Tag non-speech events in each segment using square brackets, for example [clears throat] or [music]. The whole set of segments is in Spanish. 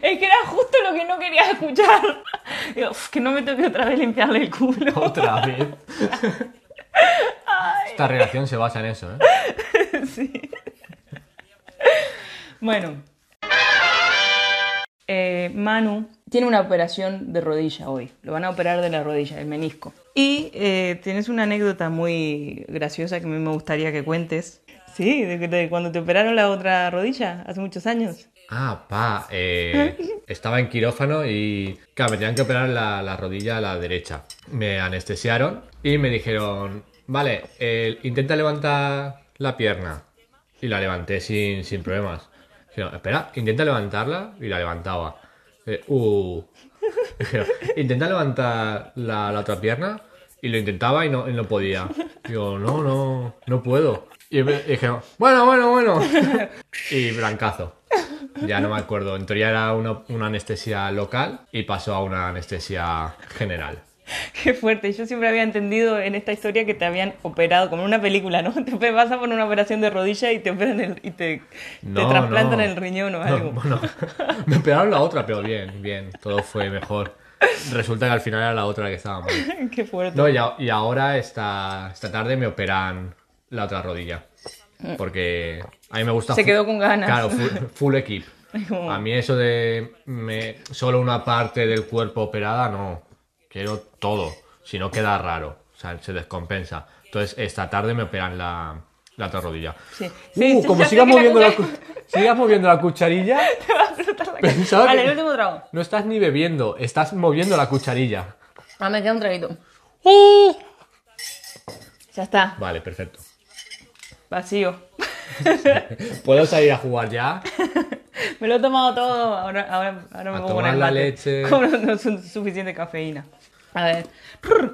Es que era justo lo que no quería escuchar. [laughs] Digo, "Uf, que no me toque otra vez limpiarle el culo. [laughs] Otra vez. [laughs] Esta relación se basa en eso, ¿eh? Sí. Bueno. Eh, Manu tiene una operación de rodilla hoy. Lo van a operar de la rodilla, del menisco. Y eh, tienes una anécdota muy graciosa que a mí me gustaría que cuentes. Sí, de, cuando te operaron la otra rodilla, hace muchos años. Ah, pa, eh, estaba en quirófano y, claro, me tenían que operar la, la rodilla a la derecha. Me anestesiaron y me dijeron, vale, intenta levantar la pierna. Y la levanté sin, sin problemas. Dijeron, espera, intenta levantarla y la levantaba. Eh, uh. Dijeron, intenta levantar la, otra pierna y lo intentaba y no, no podía. Digo, no, no, no puedo. Y y dijeron, bueno, bueno, bueno. [laughs] Y blancazo. Ya no me acuerdo. En teoría era una, una anestesia local y pasó a una anestesia general. Qué fuerte. Yo siempre había entendido en esta historia que te habían operado, como en una película, ¿no? [laughs] Te vas a poner una operación de rodilla y te operan el- y te, trasplantan no. el riñón o No, algo. bueno, me operaron la otra, pero bien, bien. Todo fue mejor. Resulta que al final era la otra la que estaba mal. [laughs] Qué fuerte. No, y, a- y ahora esta, esta tarde me operan la otra rodilla. Porque a mí me gusta... Se quedó con ganas. Claro, full, full equip. [laughs] Como- A mí eso de me, solo una parte del cuerpo operada, no. Quiero todo. Si no queda raro. O sea, se descompensa. Entonces, esta tarde me operan la, la otra rodilla. Sí. Uh, Sí, como sigas la moviendo, la, cu- sigas moviendo la cucharilla, [laughs] Te va a explotar la cara. Vale, el último trago. no estás ni bebiendo, estás moviendo la cucharilla. Ah, me queda un traguito. Ya está. Vale, perfecto. Vacío. ¿Puedo salir a jugar ya? [laughs] Me lo he tomado todo. Ahora, ahora, ahora me A con tomar el la mate. leche. [laughs] Como no, no es suficiente cafeína. A ver.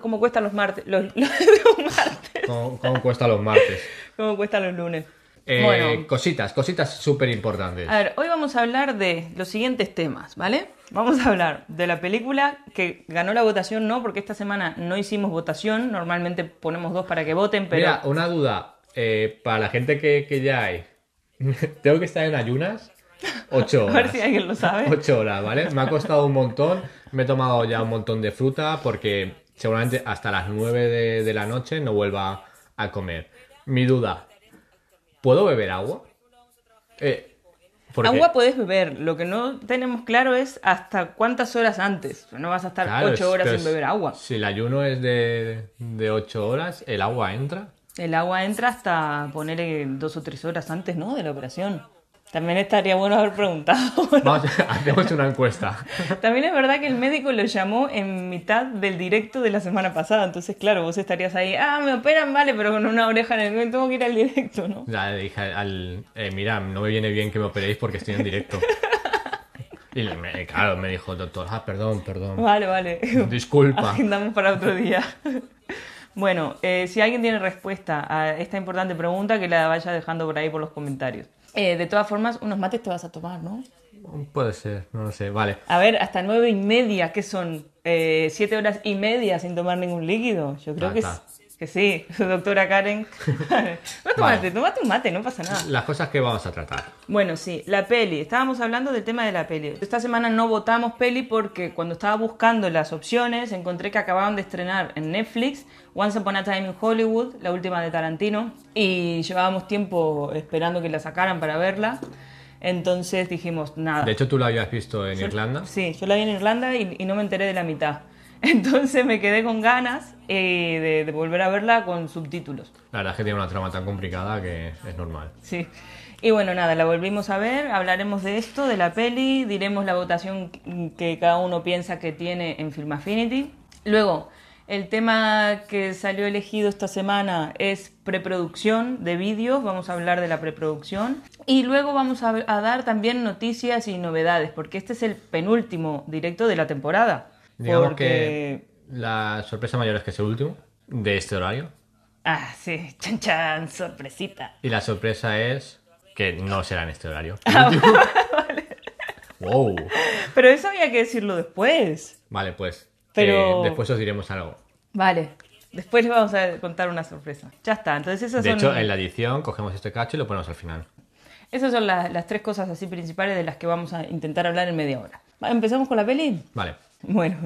¿Cómo cuestan los martes? Los, [laughs] los- los martes. ¿Cómo, cómo cuesta los martes? ¿Cómo cuestan los lunes? Eh, bueno. Cositas, cositas súper importantes. A ver, hoy vamos a hablar de los siguientes temas, ¿vale? Vamos a hablar de la película que ganó la votación, no, porque esta semana no hicimos votación. Normalmente ponemos dos para que voten, pero. Mira, una duda. Eh, para la gente que, que ya hay, [laughs] ¿tengo que estar en ayunas? Ocho [laughs] a horas. ver si alguien lo sabe. Ocho horas, ¿vale? Me ha costado un montón. Me he tomado ya un montón de fruta porque seguramente hasta las nueve de, de la noche no vuelva a comer. Mi duda, ¿puedo beber agua? Eh, Agua puedes beber, lo que no tenemos claro es hasta cuántas horas antes. No vas a estar Claro, ocho es- horas pero sin beber agua. Si el ayuno es de, de ocho horas, ¿el agua entra? El agua entra hasta poner dos o tres horas antes, ¿no? De la operación. También estaría bueno haber preguntado. [laughs] Vamos, hacemos una encuesta. También es verdad que el médico lo llamó en mitad del directo de la semana pasada. Entonces, claro, vos estarías ahí, ah, me operan, vale, pero con una oreja en el medio tengo que ir al directo, ¿no? Ya le dije al, eh, mira, no me viene bien que me operéis porque estoy en directo. Y me- claro, me dijo, doctor, ah, perdón, perdón. Vale, vale. Disculpa. [laughs] Agendamos para otro día. [laughs] Bueno, eh, si alguien tiene respuesta a esta importante pregunta, que la vaya dejando por ahí por los comentarios. Eh, de todas formas, unos mates te vas a tomar, ¿no? Puede ser, no lo sé, vale. A ver, hasta nueve y media, ¿qué son? Eh, ¿Siete horas y media sin tomar ningún líquido? Yo creo Ah, que, está. es- que sí, [laughs] doctora Karen. [laughs] No tomate, Vale. tomate un mate, no pasa nada. Las cosas que vamos a tratar. Bueno, sí, la peli. Estábamos hablando del tema de la peli. Esta semana no votamos peli porque cuando estaba buscando las opciones encontré que acababan de estrenar en Netflix Once Upon a Time in Hollywood, la última de Tarantino, y llevábamos tiempo esperando que la sacaran para verla. Entonces dijimos, nada. De hecho, tú lo habías visto en Irlanda. Sí, yo la vi en Irlanda y, y no me enteré de la mitad. Entonces me quedé con ganas eh, de, de volver a verla con subtítulos. La verdad es que tiene una trama tan complicada que es normal. Sí. Y bueno, nada, la volvimos a ver, hablaremos de esto, de la peli, diremos la votación que cada uno piensa que tiene en Film Affinity. Luego, el tema que salió elegido esta semana es preproducción de vídeos, vamos a hablar de la preproducción. Y luego vamos a, a dar también noticias y novedades, porque este es el penúltimo directo de la temporada. Digamos porque... que la sorpresa mayor es que es el último de este horario. Ah, sí, chan chan, sorpresita. Y la sorpresa es que no será en este horario. Ah, [laughs] Wow. Pero eso había que decirlo después. Vale, pues. Pero- eh, después os diremos algo. Vale, después les vamos a contar una sorpresa. Ya está, entonces esas De son... hecho, en la edición cogemos este cacho y lo ponemos al final. Esas son la- las tres cosas así principales de las que vamos a intentar hablar en media hora. ¿Empezamos con la peli? Vale. [laughs] Bueno,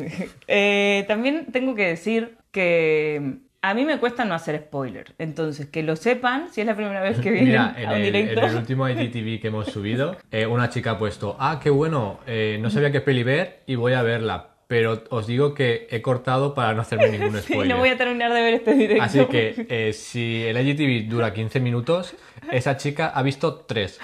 eh, también tengo que decir que a mí me cuesta no hacer spoiler. Entonces, que lo sepan, si es la primera vez que [laughs] vienen Mira, en a un el, directo. en el último [laughs] IGTV que hemos subido, eh, una chica ha puesto, ah, qué bueno, eh, no sabía qué peli ver y voy a verla. Pero os digo que he cortado para no hacerme ningún Sí, spoiler. no voy a terminar de ver este directo. Así que eh, si el IGTV dura 15 minutos, esa chica ha visto 3.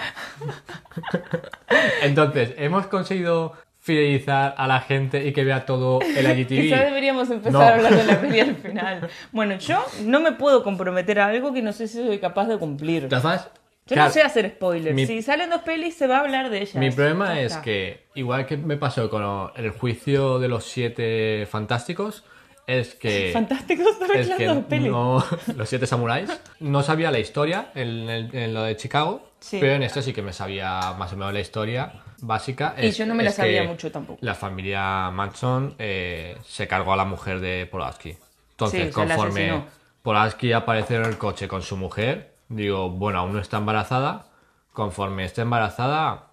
Entonces, hemos conseguido fidelizar a la gente y que vea todo el [laughs] IGTV. Quizás deberíamos empezar No. a hablar de la [laughs] peli al final. Bueno, yo no me puedo comprometer a algo que no sé si soy capaz de cumplir. ¿Te vas? Yo Claro, no sé hacer spoilers. Mi- Si salen dos pelis, se va a hablar de ellas. Mi problema es está. que, igual que me pasó con el juicio de los siete fantásticos, es que... [laughs] Fantásticos Es que dos pelis. no, los siete samuráis. No sabía la historia en, el- en lo de Chicago, Sí. pero en esto sí que me sabía más o menos la historia básica. Y Es- yo no me la sabía mucho tampoco. La familia Manson eh, se cargó a la mujer de Polaski. Entonces, Sí, conforme. Polaski aparece en el coche con su mujer, digo, bueno, aún no está embarazada. Conforme esté embarazada,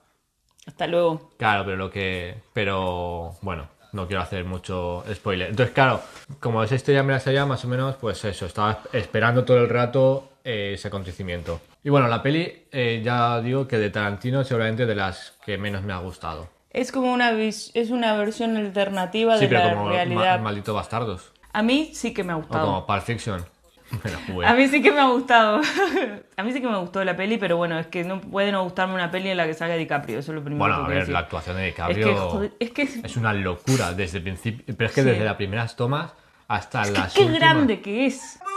Hasta luego. Claro, pero lo que. Pero bueno, no quiero hacer mucho spoiler. Entonces, claro, como esa historia me la sabía más o menos, pues eso, estaba esperando todo el rato eh, ese acontecimiento. Y bueno, la peli, eh, ya digo que de Tarantino, seguramente de las que menos me ha gustado. Es como una vis- es una versión alternativa Sí, de pero la como realidad. Ma- Maldito Bastardos. A mí sí que me ha O gustado. como Pulp Fiction. [laughs] Me la jugué. A mí sí que me ha gustado. [laughs] a mí sí que me gustó la peli, pero bueno, es que no puede no gustarme una peli en la que salga DiCaprio. Eso es lo primero Bueno, que a que ver, decir. la actuación de Es DiCaprio que, joder, es que es una locura desde el principio. Pero es que Sí. desde las primeras tomas hasta las qué últimas. grande que es. [laughs]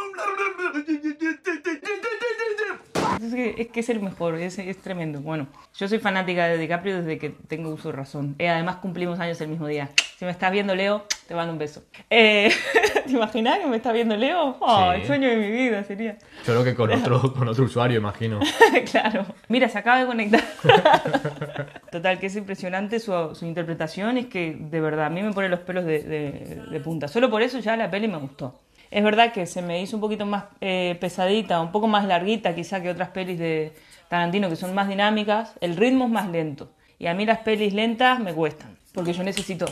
Es que, es que es el mejor, es, es tremendo. Bueno, yo soy fanática de DiCaprio desde que tengo uso de razón. Eh, además cumplimos años el mismo día. Si me estás viendo, Leo, te mando un beso. Eh, [laughs] ¿Te imaginas que me está viendo Leo? Oh, Sí. El sueño de mi vida sería. Solo que con otro, con otro usuario, imagino. [laughs] claro. Mira, se acaba de conectar. [laughs] Total, que es impresionante su, su interpretación. Es que, de verdad, a mí me pone los pelos de, de- de punta. Solo por eso ya la peli me gustó. Es verdad que se me hizo un poquito más eh, pesadita, un poco más larguita quizá que otras pelis de Tarantino que son más dinámicas. El ritmo es más lento. Y a mí las pelis lentas me cuestan. Porque yo necesito...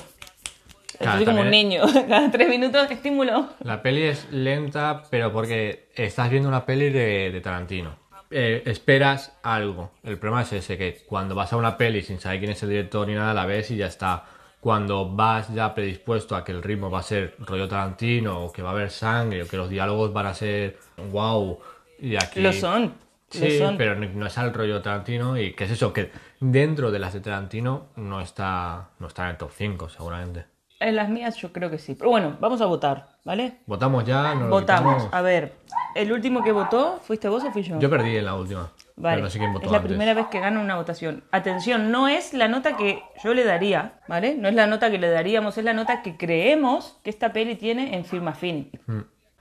Claro, Estoy como un niño. [laughs] Cada tres minutos estímulo. La peli es lenta, pero porque estás viendo una peli de, de Tarantino. Eh, esperas algo. El problema es ese, que cuando vas a una peli sin saber quién es el director ni nada, la ves y ya está. Cuando vas ya predispuesto a que el ritmo va a ser rollo Tarantino, o que va a haber sangre, o que los diálogos van a ser wow, y aquí... Lo son. Lo Sí, son. pero no no es al rollo Tarantino y que es eso, que dentro de las de Tarantino no está, no está en el top 5 seguramente. En las mías yo creo que sí. Pero bueno, vamos a votar, ¿vale? Votamos ya, lo Votamos. quitamos. A ver, ¿el último que votó fuiste vos o fui yo? Yo perdí en la última. Vale, Pero no sé quién votó es la antes. primera vez que gano una votación. Atención, no es la nota que yo le daría, ¿vale? No es la nota que le daríamos, es la nota que creemos que esta peli tiene en Film Affinity.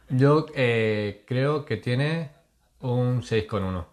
Yo eh, creo que tiene un 6,1.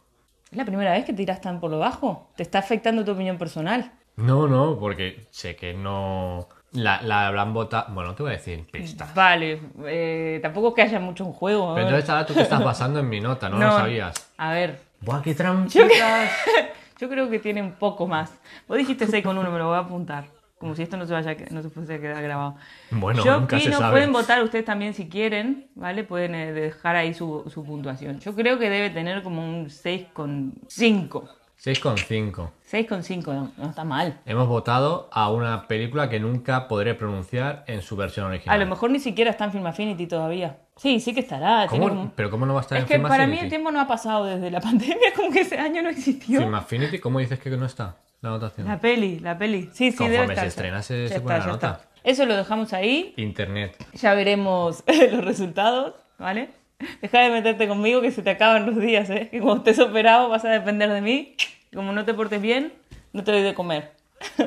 ¿Es la primera vez que tiras tan por lo bajo? ¿Te está afectando tu opinión personal? No, no, porque sé que no. La, la habrán votado. Bueno, te voy a decir pistas. Vale, eh, tampoco es que haya mucho en juego. Pero entonces ahora tú te estás basando en mi nota, no, lo sabías. A ver, ¡Buah, qué trampitas! [laughs] yo creo que tiene un poco más. Vos dijiste 6 con 1, me lo voy a apuntar. Como si esto no se, vaya, no se fuese a quedar grabado. Bueno, Yo nunca se opino, sabe. pueden votar ustedes también si quieren, ¿vale? Pueden eh, dejar ahí su, su puntuación. Yo creo que debe tener como un 6,5. 6,5. 6,5, no, no está mal. Hemos votado a una película que nunca podré pronunciar en su versión original. A lo mejor ni siquiera está en Film Affinity todavía. Sí, sí que estará. ¿Cómo? tiene como- ¿Pero cómo no va a estar Es en que Film para mí Affinity? el tiempo no ha pasado desde la [laughs] pandemia, como que ese año no existió. Film Affinity, ¿cómo dices que no está la anotación? La peli, la peli. Sí, sí, Conforme debe se estrena, se- Ya se pone la ya nota. Eso lo dejamos ahí. Internet. Ya veremos [laughs] los resultados, ¿vale? Deja de meterte conmigo que se te acaban los días, ¿eh? Que cuando estés operado vas a depender de mí. Y Como no te portes bien, no te doy de comer.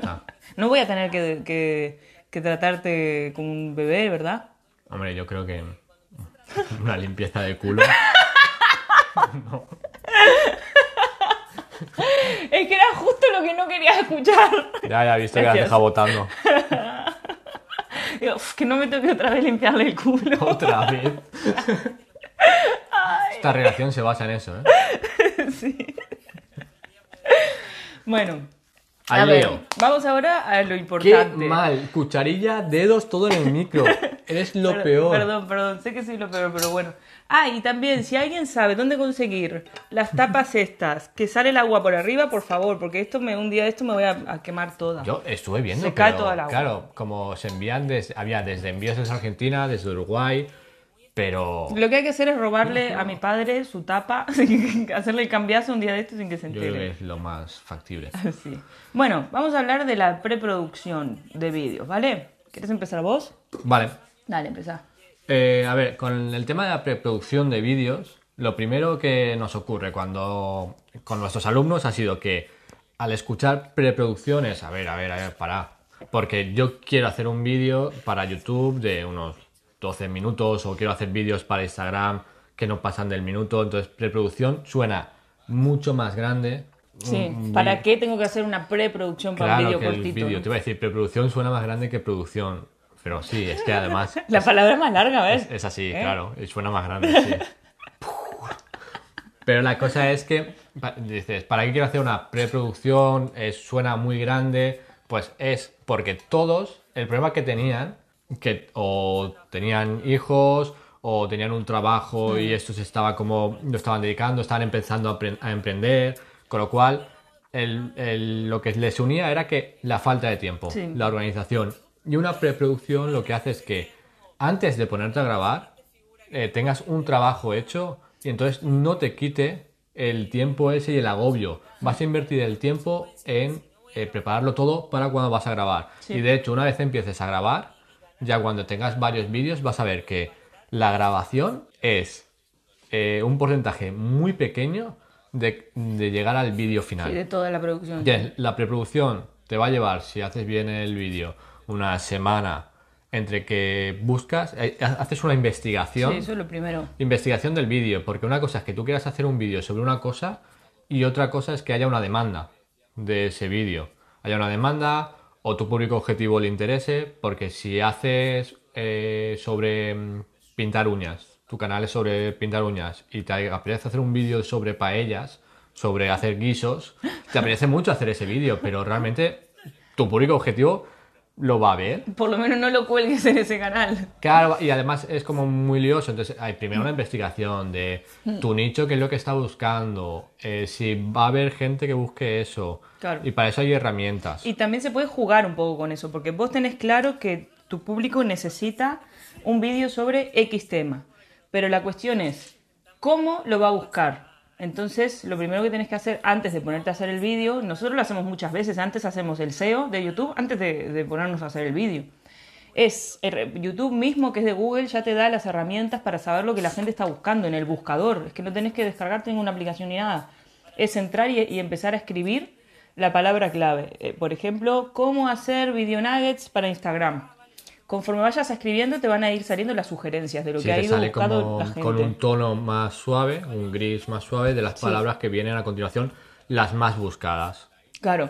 Ah. [laughs] No voy a tener que, que- que tratarte como un bebé, ¿verdad? Hombre, yo creo que una limpieza de culo. [laughs] Es que era justo lo que no querías escuchar. Ya, ya visto que has dejado votando. [laughs] Digo, "Uf, que no me toque otra vez limpiarle el culo. Otra vez. Esta relación se basa en eso, ¿eh? [laughs] Sí. Bueno, Al a ver, vamos ahora a lo Qué importante. mal. Cucharilla, dedos, todo en el micro. [laughs] Eres lo peor. Perdón, perdón, sé que soy lo peor, pero bueno. Ah, y también, si alguien sabe dónde conseguir las tapas estas, que sale el agua por arriba, por favor, porque esto me, un día de esto me voy a, a quemar toda. Yo estuve viendo, Se cae pero, toda el agua. claro, como se envían, des- había desde envíos desde Argentina, desde Uruguay, pero Lo que hay que hacer es robarle a mi padre su tapa, [laughs] hacerle el cambiazo un día de esto sin que se yo creo que entere. es lo más factible. [laughs] Sí. Bueno, vamos a hablar de la preproducción de vídeos, ¿vale? ¿Quieres empezar vos? Vale, Dale, empezá. Eh, a ver, con el tema de la preproducción de vídeos, lo primero que nos ocurre cuando con nuestros alumnos ha sido que al escuchar preproducciones, a ver, a ver, a ver, para, porque yo quiero hacer un vídeo para YouTube de unos 12 minutos o quiero hacer vídeos para Instagram que no pasan del minuto, entonces preproducción suena mucho más grande. Sí, Un ¿para qué tengo que hacer una preproducción para un Claro vídeo que el cortito? vídeo, no? te iba a decir, preproducción suena más grande que producción, pero sí, es que además [laughs] La palabra es más larga, ¿ves? Es, es así, ¿Eh? claro, y suena más grande, sí. [laughs] Pero la cosa es que, dices, ¿para qué quiero hacer una preproducción? Es- suena muy grande. Pues es porque todos, el problema que tenían, que o tenían hijos, o tenían un trabajo y estos estaba como, lo estaban dedicando, estaban empezando a, a emprender, con lo cual el- el- lo que les unía era que la falta de tiempo, Sí. la organización. Y una preproducción lo que hace es que antes de ponerte a grabar, eh, tengas un trabajo hecho y entonces no te quite el tiempo ese y el agobio. Vas a invertir el tiempo en eh, prepararlo todo para cuando vas a grabar. Sí. Y de hecho, una vez empieces a grabar, ya cuando tengas varios vídeos vas a ver que la grabación es eh, un porcentaje muy pequeño de, de llegar al vídeo final. Sí, de toda la producción. Ya, la preproducción te va a llevar, si haces bien el vídeo, una semana entre que buscas, eh, haces una investigación. Sí, eso es lo primero. Investigación del vídeo, porque una cosa es que tú quieras hacer un vídeo sobre una cosa y otra cosa es que haya una demanda de ese vídeo. Haya una demanda o tu público objetivo le interese, porque si haces eh, sobre mm, pintar uñas, tu canal es sobre pintar uñas y te apetece hacer un vídeo sobre paellas, sobre hacer guisos, te apetece mucho hacer ese vídeo, pero realmente tu público objetivo lo va a ver Por lo menos no lo cuelgues en ese canal. Claro, y además es como muy lioso. Entonces, hay primero una investigación de tu nicho, qué es lo que está buscando, eh, si va a haber gente que busque eso. Claro. Y para eso hay herramientas. Y también se puede jugar un poco con eso, porque vos tenés claro que tu público necesita un vídeo sobre X tema. Pero la cuestión es, ¿cómo lo va a buscar? Entonces, lo primero que tenés que hacer antes de ponerte a hacer el vídeo, nosotros lo hacemos muchas veces, antes hacemos el SEO de YouTube, antes de, ponernos a hacer el vídeo. Es el- YouTube mismo, que es de Google, ya te da las herramientas para saber lo que la gente está buscando en el buscador. Es que no tenés que descargarte ninguna aplicación ni nada. Es entrar y, y empezar a escribir la palabra clave. Eh, por ejemplo, cómo hacer video nuggets para Instagram. Conforme vayas escribiendo te van a ir saliendo las sugerencias de lo Sí, que ha ido sale buscando como la gente. con un tono más suave, un gris más suave de las Sí. palabras que vienen a continuación, las más buscadas. Claro.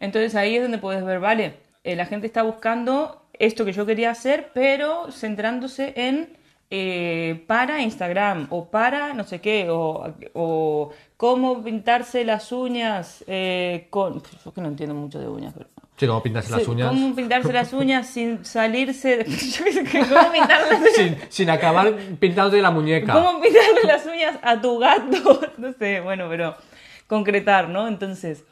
Entonces ahí es donde puedes ver, vale, eh, la gente está buscando esto que yo quería hacer, pero centrándose en eh, para Instagram o para no sé qué, o, o cómo pintarse las uñas eh, con... Yo que no entiendo mucho de uñas, pero... Sí, como pintarse las uñas ¿Cómo pintarse las [laughs] uñas sin salirse [laughs] sin, sin acabar pintándote la muñeca. ¿Cómo pintarle las uñas a tu gato? [laughs] No sé, bueno, pero concretar, ¿no? Entonces,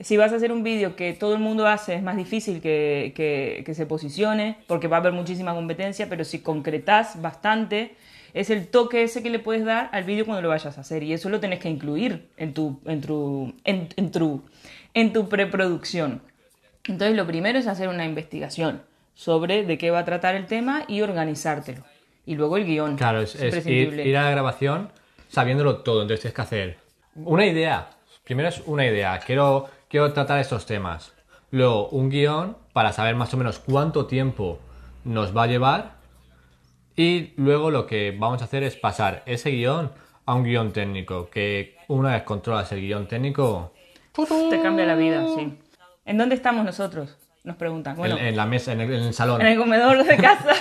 si vas a hacer un vídeo que todo el mundo hace, es más difícil que, que- que se posicione, porque va a haber muchísima competencia, pero si concretás bastante, es el toque ese que le puedes dar al vídeo cuando lo vayas a hacer, y eso lo tenés que incluir en tu, en tu, en, en tu, en tu preproducción. Entonces, lo primero es hacer una investigación sobre de qué va a tratar el tema y organizártelo. Y luego el guion. Claro, es, es ir, a la grabación sabiéndolo todo. Entonces tienes que hacer una idea. Primero es una idea. Quiero, quiero tratar estos temas. Luego un guion para saber más o menos cuánto tiempo nos va a llevar. Y luego lo que vamos a hacer es pasar ese guion a un guion técnico. Que una vez controlas el guion técnico, Te cambia la vida, sí. ¿En dónde estamos nosotros? Nos preguntan. Bueno, en, en la mesa, en el, en el salón, en el comedor de casa.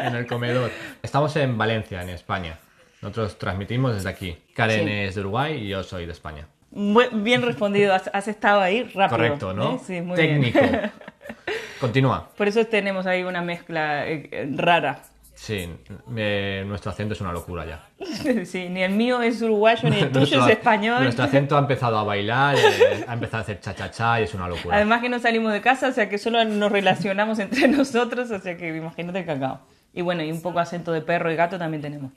[laughs] en el comedor. Estamos en Valencia, en España. Nosotros transmitimos desde aquí. Karen Sí. es de Uruguay y yo soy de España. Bien respondido, has, has estado ahí rápido. Correcto, ¿no? ¿eh? Sí, muy Técnico. bien. [laughs] Continúa. Por eso tenemos ahí una mezcla eh, eh, rara. Sí, eh, nuestro acento es una locura ya. [laughs] Sí, ni el mío es uruguayo ni el [laughs] tuyo es español. Nuestro acento ha empezado a bailar, eh, ha empezado a hacer cha-cha-cha y es una locura. Además que no salimos de casa, o sea que solo nos relacionamos [laughs] entre nosotros, o sea que imagínate el cacao. Y bueno, y un poco acento de perro y gato también tenemos.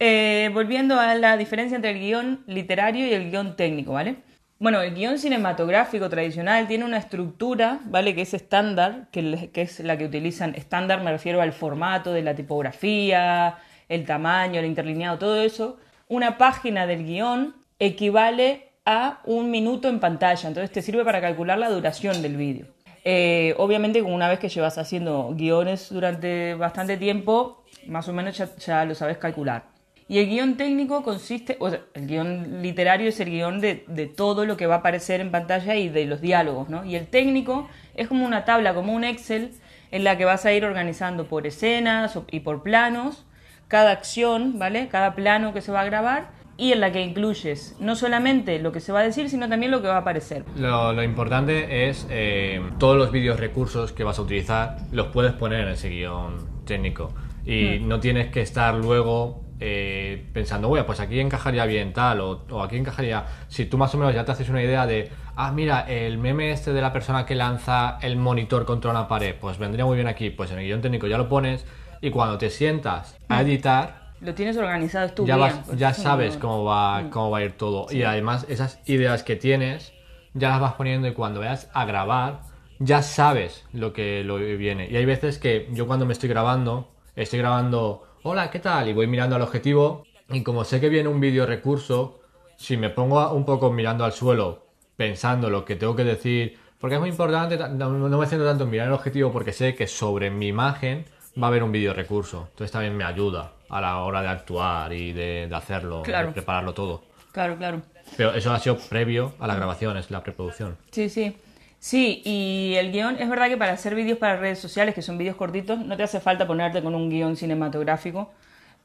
Eh, volviendo a la diferencia entre el guion literario y el guion técnico, ¿vale? Bueno, el guion cinematográfico tradicional tiene una estructura, ¿vale? Que es estándar, que, es la que utilizan. Estándar me refiero al formato de la tipografía, el tamaño, el interlineado, todo eso. Una página del guion equivale a un minuto en pantalla, entonces te sirve para calcular la duración del vídeo. Eh, obviamente, una vez que llevas haciendo guiones durante bastante tiempo, más o menos ya, ya lo sabes calcular. Y el guion técnico consiste, o sea, el guion literario es el guion de, de todo lo que va a aparecer en pantalla y de los diálogos, ¿no? Y el técnico es como una tabla, como un Excel, en la que vas a ir organizando por escenas y por planos cada acción, ¿vale? Cada plano que se va a grabar y en la que incluyes no solamente lo que se va a decir, sino también lo que va a aparecer. Lo, lo importante es eh, todos los vídeos recursos que vas a utilizar los puedes poner en ese guion técnico y Hmm. no tienes que estar luego eh, pensando, bueno, pues aquí encajaría bien tal o, o aquí encajaría. Si tú más o menos ya te haces una idea de, ah, mira, el meme este de la persona que lanza el monitor contra una pared, pues vendría muy bien aquí, pues en el guion técnico ya lo pones y cuando te sientas a editar Lo tienes organizado tu ya, vas- pues ya sabes cómo va, cómo va a ir todo. Y además, esas ideas que tienes, ya las vas poniendo y cuando vayas a grabar, ya sabes lo que lo que viene. Y hay veces que yo cuando me estoy grabando, estoy grabando, hola, ¿qué tal? Y voy mirando al objetivo. Y como sé que viene un vídeo recurso, si me pongo un poco mirando al suelo, pensando lo que tengo que decir, porque es muy importante, ta- no, no me centro tanto en mirar el objetivo porque sé que sobre mi imagen va a haber un vídeo recurso. Entonces también me ayuda a la hora de actuar y de, de hacerlo, Claro. de prepararlo todo. Claro, claro. Pero eso ha sido previo a la grabación, es la preproducción. Sí, sí. Sí, y el guion, es verdad que para hacer vídeos para redes sociales, que son vídeos cortitos, no te hace falta ponerte con un guion cinematográfico,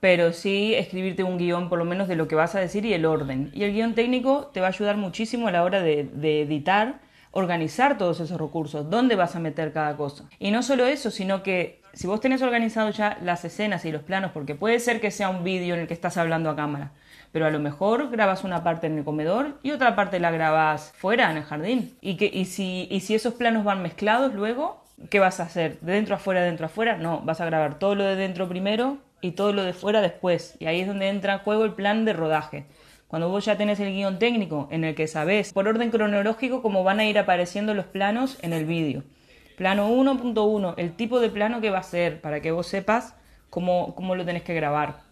pero sí escribirte un guion por lo menos de lo que vas a decir y el orden. Y el guion técnico te va a ayudar muchísimo a la hora de, de editar, organizar todos esos recursos, dónde vas a meter cada cosa. Y no solo eso, sino que si vos tenés organizado ya las escenas y los planos, porque puede ser que sea un vídeo en el que estás hablando a cámara, pero a lo mejor grabas una parte en el comedor y otra parte la grabas fuera en el jardín. Y, que, y, si, y si esos planos van mezclados luego, ¿qué vas a hacer? ¿De dentro a fuera, de dentro a fuera? No, vas a grabar todo lo de dentro primero y todo lo de fuera después. Y ahí es donde entra en juego el plan de rodaje. Cuando vos ya tenés el guion técnico en el que sabés por orden cronológico cómo van a ir apareciendo los planos en el vídeo. Plano 1.1, el tipo de plano que va a ser, para que vos sepas cómo, cómo lo tenés que grabar.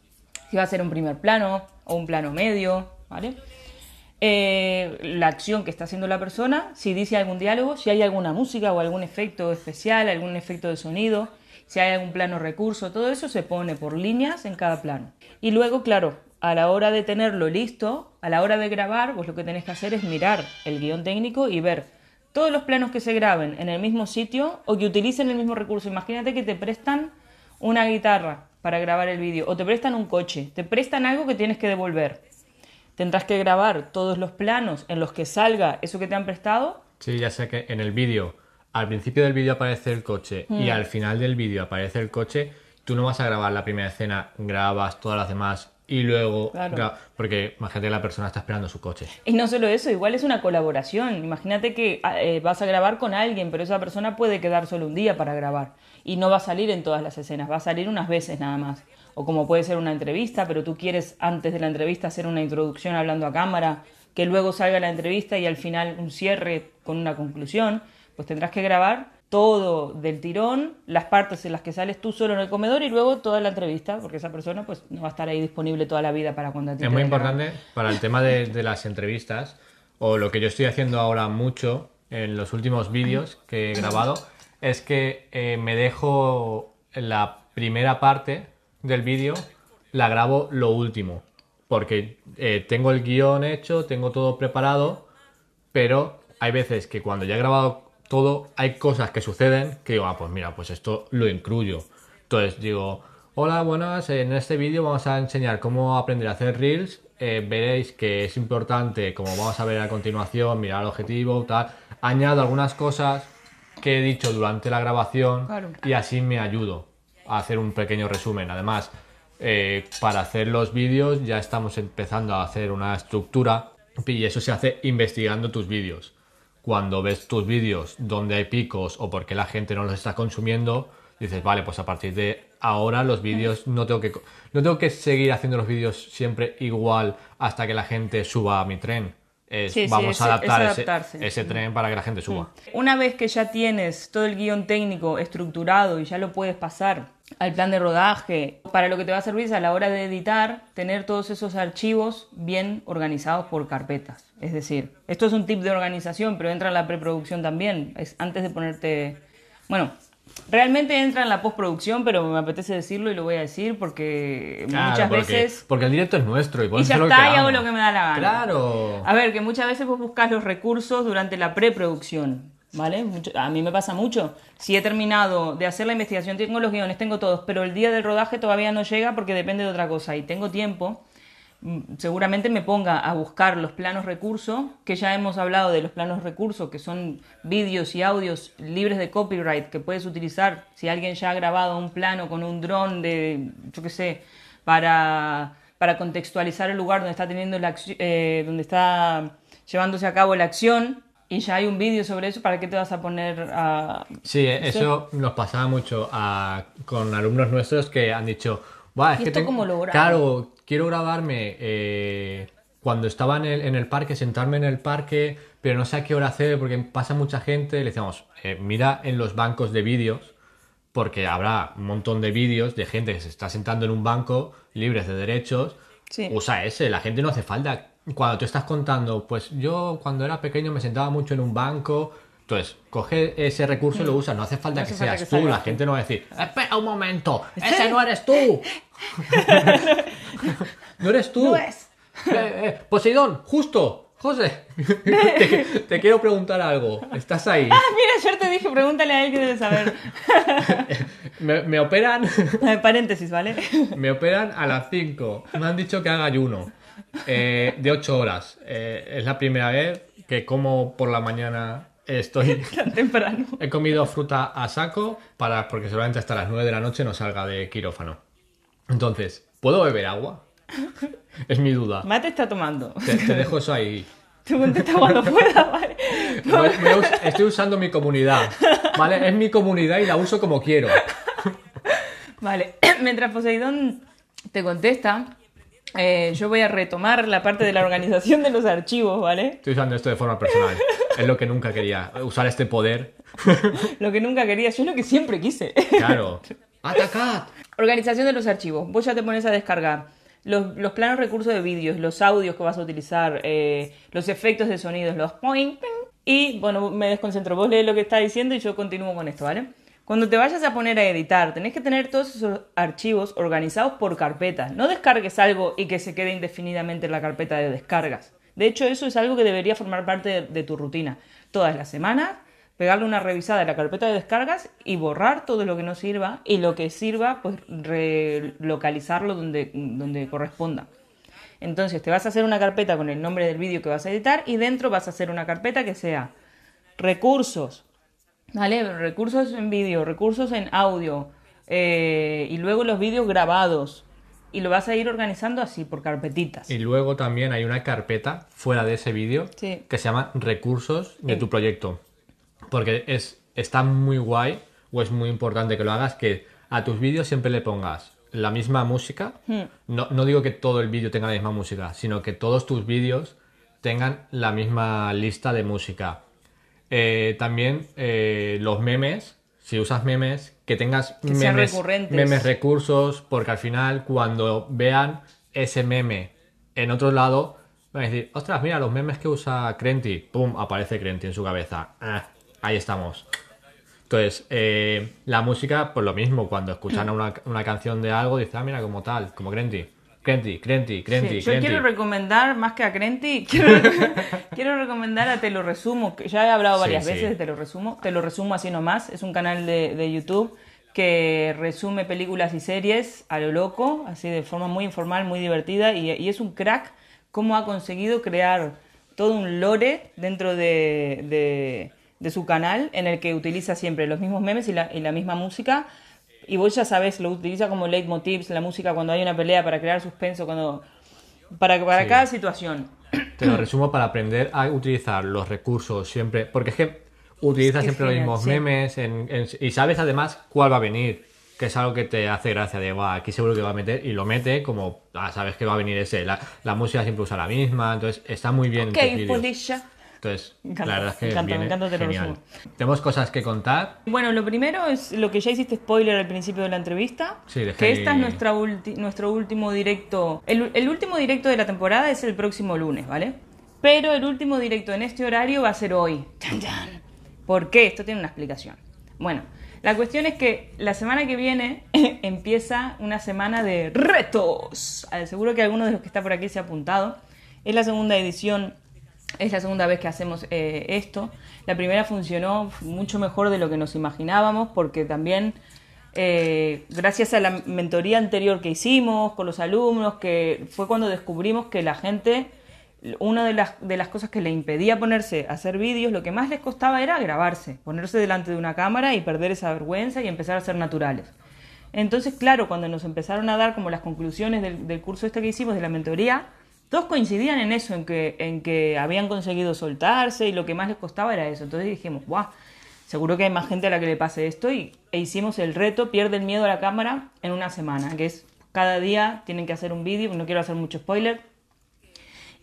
Si va a ser un primer plano o un plano medio, ¿vale? Eh, la acción que está haciendo la persona, si dice algún diálogo, si hay alguna música o algún efecto especial, algún efecto de sonido, si hay algún plano recurso, todo eso se pone por líneas en cada plano. Y luego, claro, a la hora de tenerlo listo, a la hora de grabar, vos lo que tenés que hacer es mirar el guion técnico y ver todos los planos que se graben en el mismo sitio o que utilicen el mismo recurso. Imagínate que te prestan una guitarra para grabar el vídeo o te prestan un coche, te prestan algo que tienes que devolver. Tendrás que grabar todos los planos en los que salga eso que te han prestado. Sí, ya sé que en el vídeo, al principio del vídeo aparece el coche Mm. y al final del vídeo aparece el coche, tú no vas a grabar la primera escena, grabas todas las demás y luego... Claro. Porque imagínate la persona está esperando su coche. Y no solo eso, igual es una colaboración. Imagínate que eh, vas a grabar con alguien, pero esa persona puede quedar solo un día para grabar. Y no va a salir en todas las escenas, va a salir unas veces nada más. O como puede ser una entrevista, pero tú quieres antes de la entrevista hacer una introducción hablando a cámara, que luego salga la entrevista y al final un cierre con una conclusión, pues tendrás que grabar todo del tirón, las partes en las que sales tú solo en el comedor y luego toda la entrevista, porque esa persona pues no va a estar ahí disponible toda la vida para cuando a ti Es te muy importante para el tema de, de las entrevistas, o lo que yo estoy haciendo ahora mucho en los últimos vídeos que he grabado, es que eh, me dejo la primera parte del vídeo, la grabo lo último, porque eh, tengo el guion hecho, tengo todo preparado, pero hay veces que cuando ya he grabado todo, hay cosas que suceden que digo, ah, pues mira, pues esto lo incluyo. Entonces digo, Hola, buenas. En este vídeo vamos a enseñar cómo aprender a hacer Reels. Eh, veréis que es importante, como vamos a ver a continuación, mirar el objetivo, tal. Añado algunas cosas que he dicho durante la grabación Claro. y así me ayudo a hacer un pequeño resumen. Además, eh, para hacer los vídeos ya estamos empezando a hacer una estructura y eso se hace investigando tus vídeos. Cuando ves tus vídeos donde hay picos o porque la gente no los está consumiendo, dices, vale, pues a partir de ahora los vídeos no tengo que no tengo que seguir haciendo los vídeos siempre igual hasta que la gente suba a mi tren. Es, Sí, sí, vamos a adaptar es ese- adaptarse. ese, tren para que la gente suba. Una vez que ya tienes todo el guion técnico estructurado y ya lo puedes pasar al plan de rodaje, para lo que te va a servir es a la hora de editar, tener todos esos archivos bien organizados por carpetas. Es decir, esto es un tip de organización, pero entra en la preproducción también. Es antes de ponerte... Bueno, realmente entra en la postproducción, pero me apetece decirlo y lo voy a decir porque Claro, muchas porque, veces... Porque el directo es nuestro y, Y ya lo está, y hago lo que me da la gana. Claro. A ver, que muchas veces vos buscas los recursos durante la preproducción, ¿vale? Mucho- a mí me pasa mucho. Si he terminado de hacer la investigación, tengo los guiones, tengo todos, pero el día del rodaje todavía no llega porque depende de otra cosa y tengo tiempo, seguramente me ponga a buscar los planos recursos, que ya hemos hablado de los planos recursos, que son vídeos y audios libres de copyright que puedes utilizar si alguien ya ha grabado un plano con un dron de, yo qué sé, para, para contextualizar el lugar donde está teniendo la eh, donde está llevándose a cabo la acción y ya hay un vídeo sobre eso, ¿para qué te vas a poner a... Sí, eso nos pasaba mucho a- con alumnos nuestros que han dicho, "Buah, es ¿Y que esto tengo- cómo lo grabo?". Claro, quiero grabarme eh, cuando estaba en el, en el parque, sentarme en el parque, pero no sé a qué hora hacer porque pasa mucha gente. Le decíamos, "Eh, mira en los bancos de vídeos, porque habrá un montón de vídeos de gente que se está sentando en un banco libres de derechos. Sí. Usa ese, la gente no hace falta. Cuando tú estás contando, pues yo cuando era pequeño me sentaba mucho en un banco. Entonces, coge ese recurso y lo usas. No hace falta No que falta seas que tú. La gente no va a decir, espera un momento, ese no eres tú. [laughs] no eres tú. No es. Eh, eh, Poseidón, justo. José, [laughs] te, te quiero preguntar algo. ¿Estás ahí? Ah, mira, ayer te dije, pregúntale a él que debe saber. [laughs] Me, me operan Paréntesis, ¿vale? Me operan a las 5. Me han dicho que haga ayuno eh, de 8 horas. Eh, es la primera vez que como por la mañana estoy... [laughs] Tan temprano. [laughs] He comido fruta a saco para porque seguramente hasta las 9 de la noche no salga de quirófano. Entonces, ¿puedo beber agua? [laughs] Es mi duda. Mate está tomando. Te, te dejo eso ahí. Te contesta cuando pueda, ¿vale? Us- Estoy usando mi comunidad. ¿Vale? Es mi comunidad y la uso como quiero. Vale, [clears throat] mientras Poseidón te contesta, eh, yo voy a retomar la parte de la organización de los archivos, ¿vale? Estoy usando esto de forma personal. Es lo que nunca quería. Usar este poder. [laughs] Lo que nunca quería, yo es lo que siempre quise. Claro. [laughs] ¡Atacad! Organización de los archivos. Vos ya te pones a descargar los, los planos recursos de vídeos, los audios que vas a utilizar, eh, los efectos de sonidos, los point, ping, y bueno, me desconcentro. Vos lees lo que está diciendo y yo continúo con esto, ¿vale? Cuando te vayas a poner a editar, tenés que tener todos esos archivos organizados por carpetas. No descargues algo y que se quede indefinidamente en la carpeta de descargas. De hecho, eso es algo que debería formar parte de, tu rutina. Todas las semanas, pegarle una revisada a la carpeta de descargas y borrar todo lo que no sirva y lo que sirva, pues relocalizarlo donde, donde corresponda. Entonces te vas a hacer una carpeta con el nombre del vídeo que vas a editar y dentro vas a hacer una carpeta que sea recursos, ¿vale? Recursos en vídeo, recursos en audio eh, y luego los vídeos grabados. Y lo vas a ir organizando así, por carpetitas. Y luego también hay una carpeta fuera de ese vídeo Sí. que se llama recursos de tu proyecto. Porque es, está muy guay o es muy importante que lo hagas que a tus vídeos siempre le pongas la misma música. No, no digo que todo el vídeo tenga la misma música, sino que todos tus vídeos tengan la misma lista de música. Eh, también eh, los memes, si usas memes, que tengas Que sean memes, recurrentes. memes recursos, porque al final cuando vean ese meme en otro lado, van a decir, ostras, mira los memes que usa Crenti, pum, aparece Crenti en su cabeza. Ah, ahí estamos. Entonces, eh, la música, pues lo mismo, cuando escuchan una, una canción de algo, dicen, ah, mira, como tal, como Crenti. Crenti, Crenti, Crenti, Sí, yo Crenti. quiero recomendar, más que a Crenti, [laughs] quiero, quiero recomendar a Te lo resumo, que ya he hablado varias sí. veces de Te lo resumo, Te lo resumo así nomás, es un canal de, de YouTube que resume películas y series a lo loco, así de forma muy informal, muy divertida, y, y es un crack cómo ha conseguido crear todo un lore dentro de, de- de su canal en el que utiliza siempre los mismos memes y la, y la misma música. Y vos ya sabés, lo utiliza como leitmotivs, la música cuando hay una pelea para crear suspenso, cuando para, para Sí. cada situación. Te lo resumo para aprender a utilizar los recursos siempre. Porque es que utiliza Es que siempre los genial, mismos sí. memes en- en- y sabes además cuál va a venir. Que es algo que te hace gracia de, "Buah, aquí seguro que va a meter. Y lo mete como, ah, sabes que va a venir ese. La, la música siempre usa la misma. Entonces está muy bien. Ok, polilla. Entonces, Me encanta, la verdad es que me encanta, me viene encanta, te genial. Tenemos cosas que contar. Bueno, lo primero es lo que ya hiciste spoiler al principio de la entrevista. Sí, dejé que esta es nuestra ulti- nuestro último directo. El, el último directo de la temporada es el próximo lunes, ¿vale? Pero el último directo en este horario va a ser hoy. ¿Por qué? Esto tiene una explicación. Bueno, la cuestión es que la semana que viene [laughs] empieza una semana de retos. Seguro que alguno de los que está por aquí se ha apuntado. Es la segunda edición es la segunda vez que hacemos eh, esto. La primera funcionó mucho mejor de lo que nos imaginábamos porque también eh, gracias a la mentoría anterior que hicimos con los alumnos, que fue cuando descubrimos que la gente, una de las, de las cosas que le impedía ponerse a hacer vídeos, lo que más les costaba era grabarse, ponerse delante de una cámara y perder esa vergüenza y empezar a ser naturales. Entonces, claro, cuando nos empezaron a dar como las conclusiones del, del curso este que hicimos, de la mentoría, todos coincidían en eso, en que, en que habían conseguido soltarse y lo que más les costaba era eso. Entonces dijimos, guau, seguro que hay más gente a la que le pase esto y, e hicimos el reto, pierde el miedo a la cámara en una semana, que es cada día tienen que hacer un vídeo, no quiero hacer mucho spoiler,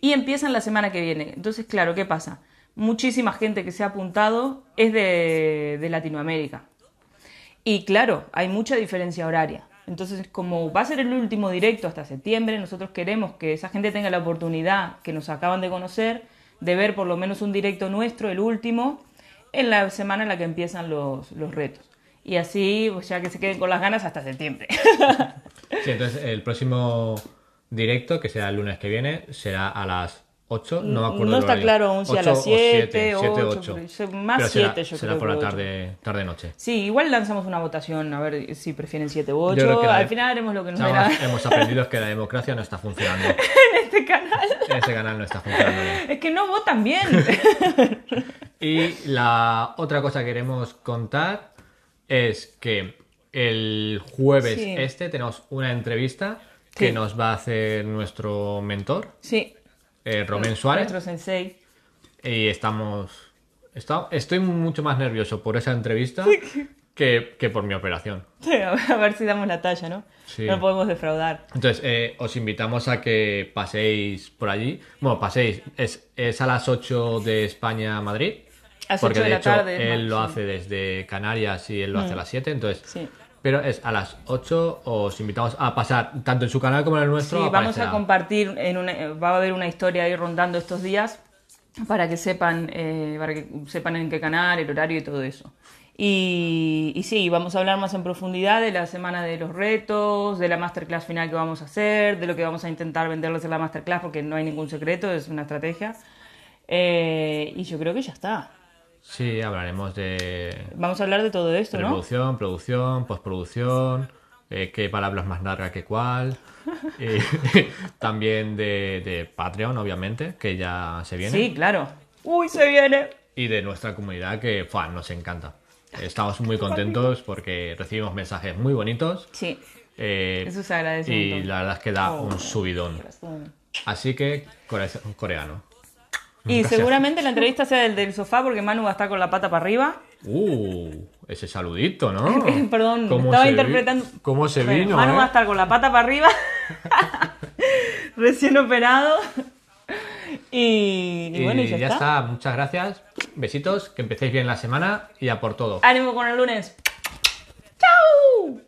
y empiezan la semana que viene. Entonces, claro, ¿qué pasa? Muchísima gente que se ha apuntado es de, de Latinoamérica. Y claro, hay mucha diferencia horaria. Entonces, como va a ser el último directo hasta septiembre, nosotros queremos que esa gente tenga la oportunidad que nos acaban de conocer de ver por lo menos un directo nuestro, el último, en la semana en la que empiezan los, los retos. Y así, pues ya que se queden con las ganas hasta septiembre. Sí, entonces el próximo directo, que será el lunes que viene, será a las 8. No me acuerdo No está claro aún si a 8 las o 7, 7, 8, 8. pero- más Pero será- 7 yo será creo por la ocho. tarde, tarde-noche. Sí, igual lanzamos una votación a ver si prefieren 7 u Yo creo 8. que la- Al final haremos lo que nos la [laughs] hemos, aprendido que la democracia no está funcionando. [laughs] en este canal. Ese canal no está funcionando bien. Es que no votan bien. [laughs] Y la otra cosa que queremos contar es que el jueves Sí. este tenemos una entrevista que Sí. nos va a hacer nuestro mentor, sí. Eh, Romén Suárez. Nuestro sensei. Y estamos. está- estoy mucho más nervioso por esa entrevista que, que por mi operación. A ver si damos la talla, ¿no? Sí. No podemos defraudar. Entonces, eh, os invitamos a que paséis por allí. Bueno, paséis. Es, es a las 8 de España a Madrid. A las porque 8 de de la hecho tarde, él lo. Mm. hace desde Canarias y él lo hace a las 7. Entonces, Sí. Pero es a las 8. Os invitamos a pasar tanto en su canal como en el nuestro. Sí, vamos a compartir, en una, va a haber una historia ahí rondando estos días para que sepan, eh, para que sepan en qué canal, el horario y todo eso. Y, y sí, vamos a hablar más en profundidad de la semana de los retos, de la masterclass final que vamos a hacer, de lo que vamos a intentar venderles en la masterclass, porque no hay ningún secreto, es una estrategia. Eh, y yo creo que ya está. Sí, hablaremos de Vamos a hablar de todo esto, ¿no? Preproducción, producción, postproducción, eh, qué palabra es más larga que cuál. [laughs] eh, [laughs] también de, de Patreon, obviamente, que ya se viene. Sí, claro. Uy, se viene. Y de nuestra comunidad, que ¡fua! nos encanta. Estamos muy contentos porque recibimos mensajes muy bonitos. Sí, eh, eso se agradece y la verdad es que da Oh, un subidón. corazón. Así que, core- coreano. Y Gracias. seguramente la entrevista sea del, del sofá porque Manu va a estar con la pata para arriba. Uh, ese saludito, ¿no? [laughs] Perdón, ¿Cómo estaba vi- interpretando. ¿Cómo se Bueno, vino? Manu eh? va a estar con la pata para arriba. [laughs] Recién operado. Y, y bueno, y ya, ya está. está. Muchas gracias. Besitos, que empecéis bien la semana y a por todo. Ánimo con el lunes. ¡Chao!